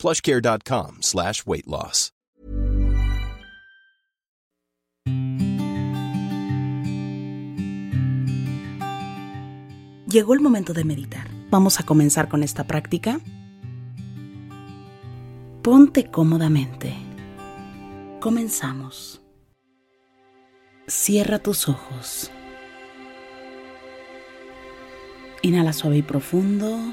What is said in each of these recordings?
plushcare.com slash weight loss. Llegó el momento de meditar. Vamos a comenzar con esta práctica. Ponte cómodamente. Comenzamos. Cierra tus ojos. Inhala suave y profundo.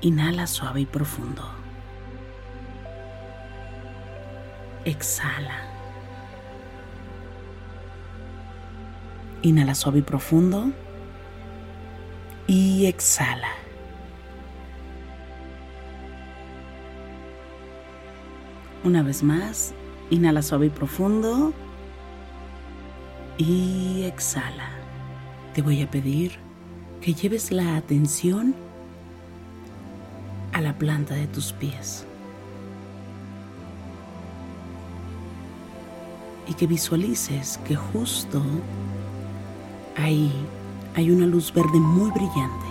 Inhala suave y profundo. Exhala. Inhala suave y profundo. Y exhala. Una vez más, inhala suave y profundo. Y exhala. Te voy a pedir que lleves la atención a la planta de tus pies. Y que visualices que justo ahí hay una luz verde muy brillante.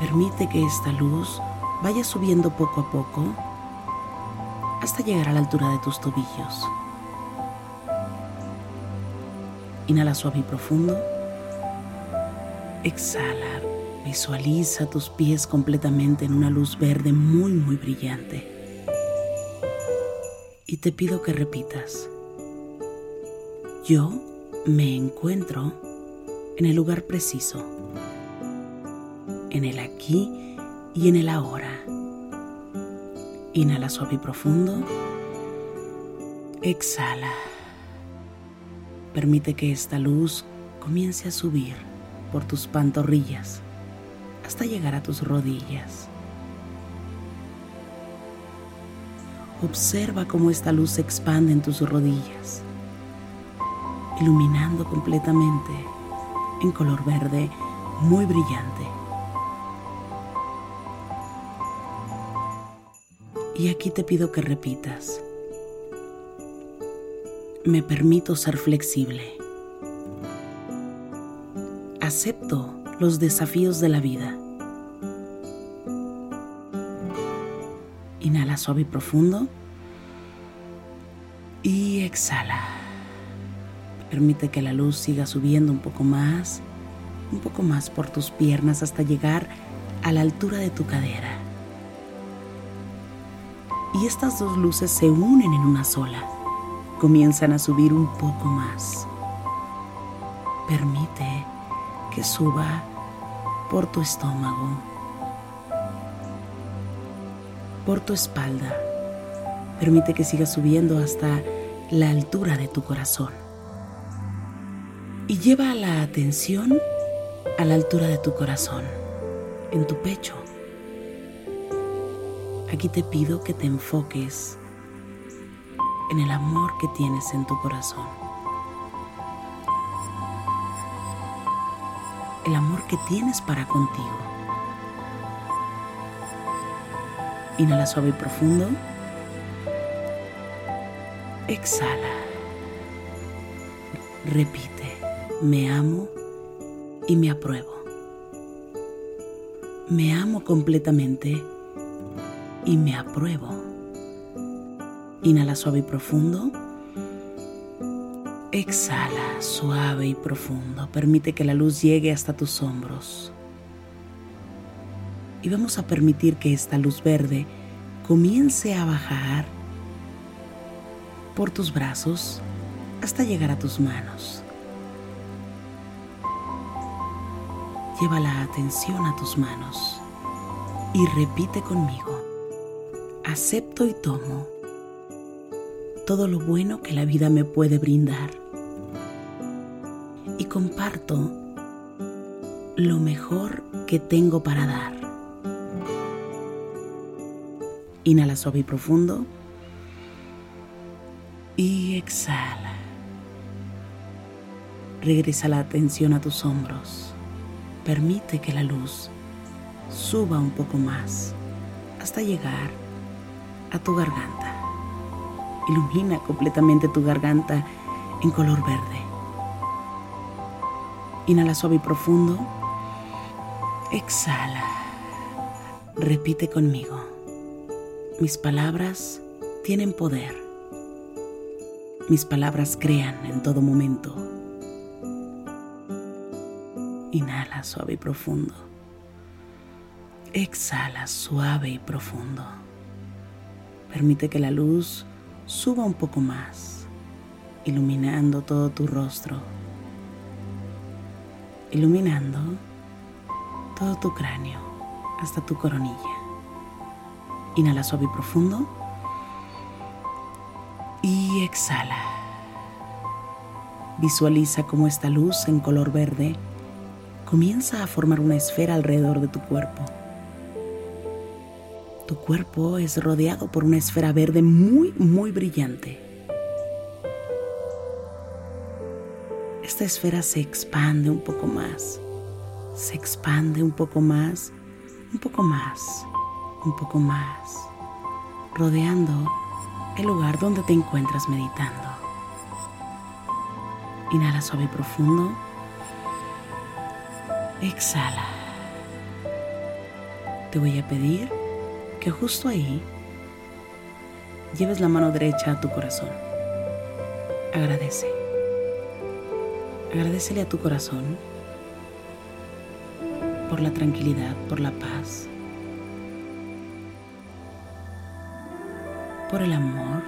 Permite que esta luz vaya subiendo poco a poco hasta llegar a la altura de tus tobillos. Inhala suave y profundo. Exhala. Visualiza tus pies completamente en una luz verde muy, muy brillante. Y te pido que repitas. Yo me encuentro en el lugar preciso, en el aquí y en el ahora. Inhala suave y profundo. Exhala. Permite que esta luz comience a subir por tus pantorrillas hasta llegar a tus rodillas. Observa cómo esta luz se expande en tus rodillas, iluminando completamente en color verde muy brillante. Y aquí te pido que repitas. Me permito ser flexible. Acepto los desafíos de la vida. Suave y profundo. Y exhala. Permite que la luz siga subiendo un poco más, un poco más por tus piernas hasta llegar a la altura de tu cadera. Y estas dos luces se unen en una sola. Comienzan a subir un poco más. Permite que suba por tu estómago, por tu espalda. Permite que siga subiendo hasta la altura de tu corazón. Y lleva la atención a la altura de tu corazón, en tu pecho. Aquí te pido que te enfoques en el amor que tienes en tu corazón. El amor que tienes para contigo. Inhala suave y profundo. Exhala. Repite, me amo y me apruebo. Me amo completamente y me apruebo. Inhala suave y profundo. Exhala suave y profundo. Permite que la luz llegue hasta tus hombros. Y vamos a permitir que esta luz verde comience a bajar por tus brazos hasta llegar a tus manos. Lleva la atención a tus manos y repite conmigo. Acepto y tomo todo lo bueno que la vida me puede brindar y comparto lo mejor que tengo para dar. Inhala suave y profundo y exhala. Regresa la atención a tus hombros. Permite que la luz suba un poco más hasta llegar a tu garganta. Ilumina completamente tu garganta en color verde. Inhala suave y profundo. Exhala. Repite conmigo. Mis palabras tienen poder. Mis palabras crean en todo momento. Inhala suave y profundo. Exhala suave y profundo. Permite que la luz suba un poco más, iluminando todo tu rostro, iluminando todo tu cráneo hasta tu coronilla. Inhala suave y profundo y exhala. Visualiza cómo esta luz en color verde comienza a formar una esfera alrededor de tu cuerpo. Tu cuerpo es rodeado por una esfera verde muy, muy brillante. Esta esfera se expande un poco más, se expande un poco más, un poco más, un poco más, rodeando el lugar donde te encuentras meditando. Inhala suave y profundo. Exhala. Te voy a pedir que justo ahí lleves la mano derecha a tu corazón. Agradece. Agradecele a tu corazón por la tranquilidad, por la paz, por el amor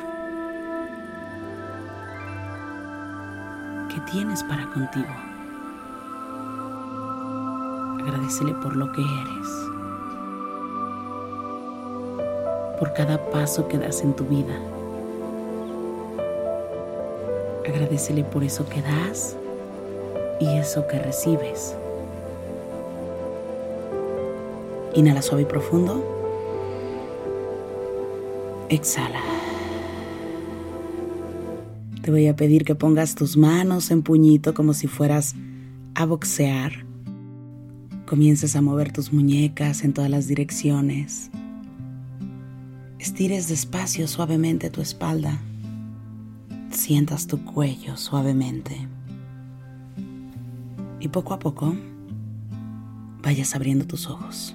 que tienes para contigo. Agradecele por lo que eres, por cada paso que das en tu vida. Agradecele por eso que das y eso que recibes. Inhala suave y profundo. Exhala. Te voy a pedir que pongas tus manos en puñito como si fueras a boxear Comiences a mover tus muñecas en todas las direcciones. Estires despacio suavemente tu espalda. Sientas tu cuello suavemente. Y poco a poco vayas abriendo tus ojos.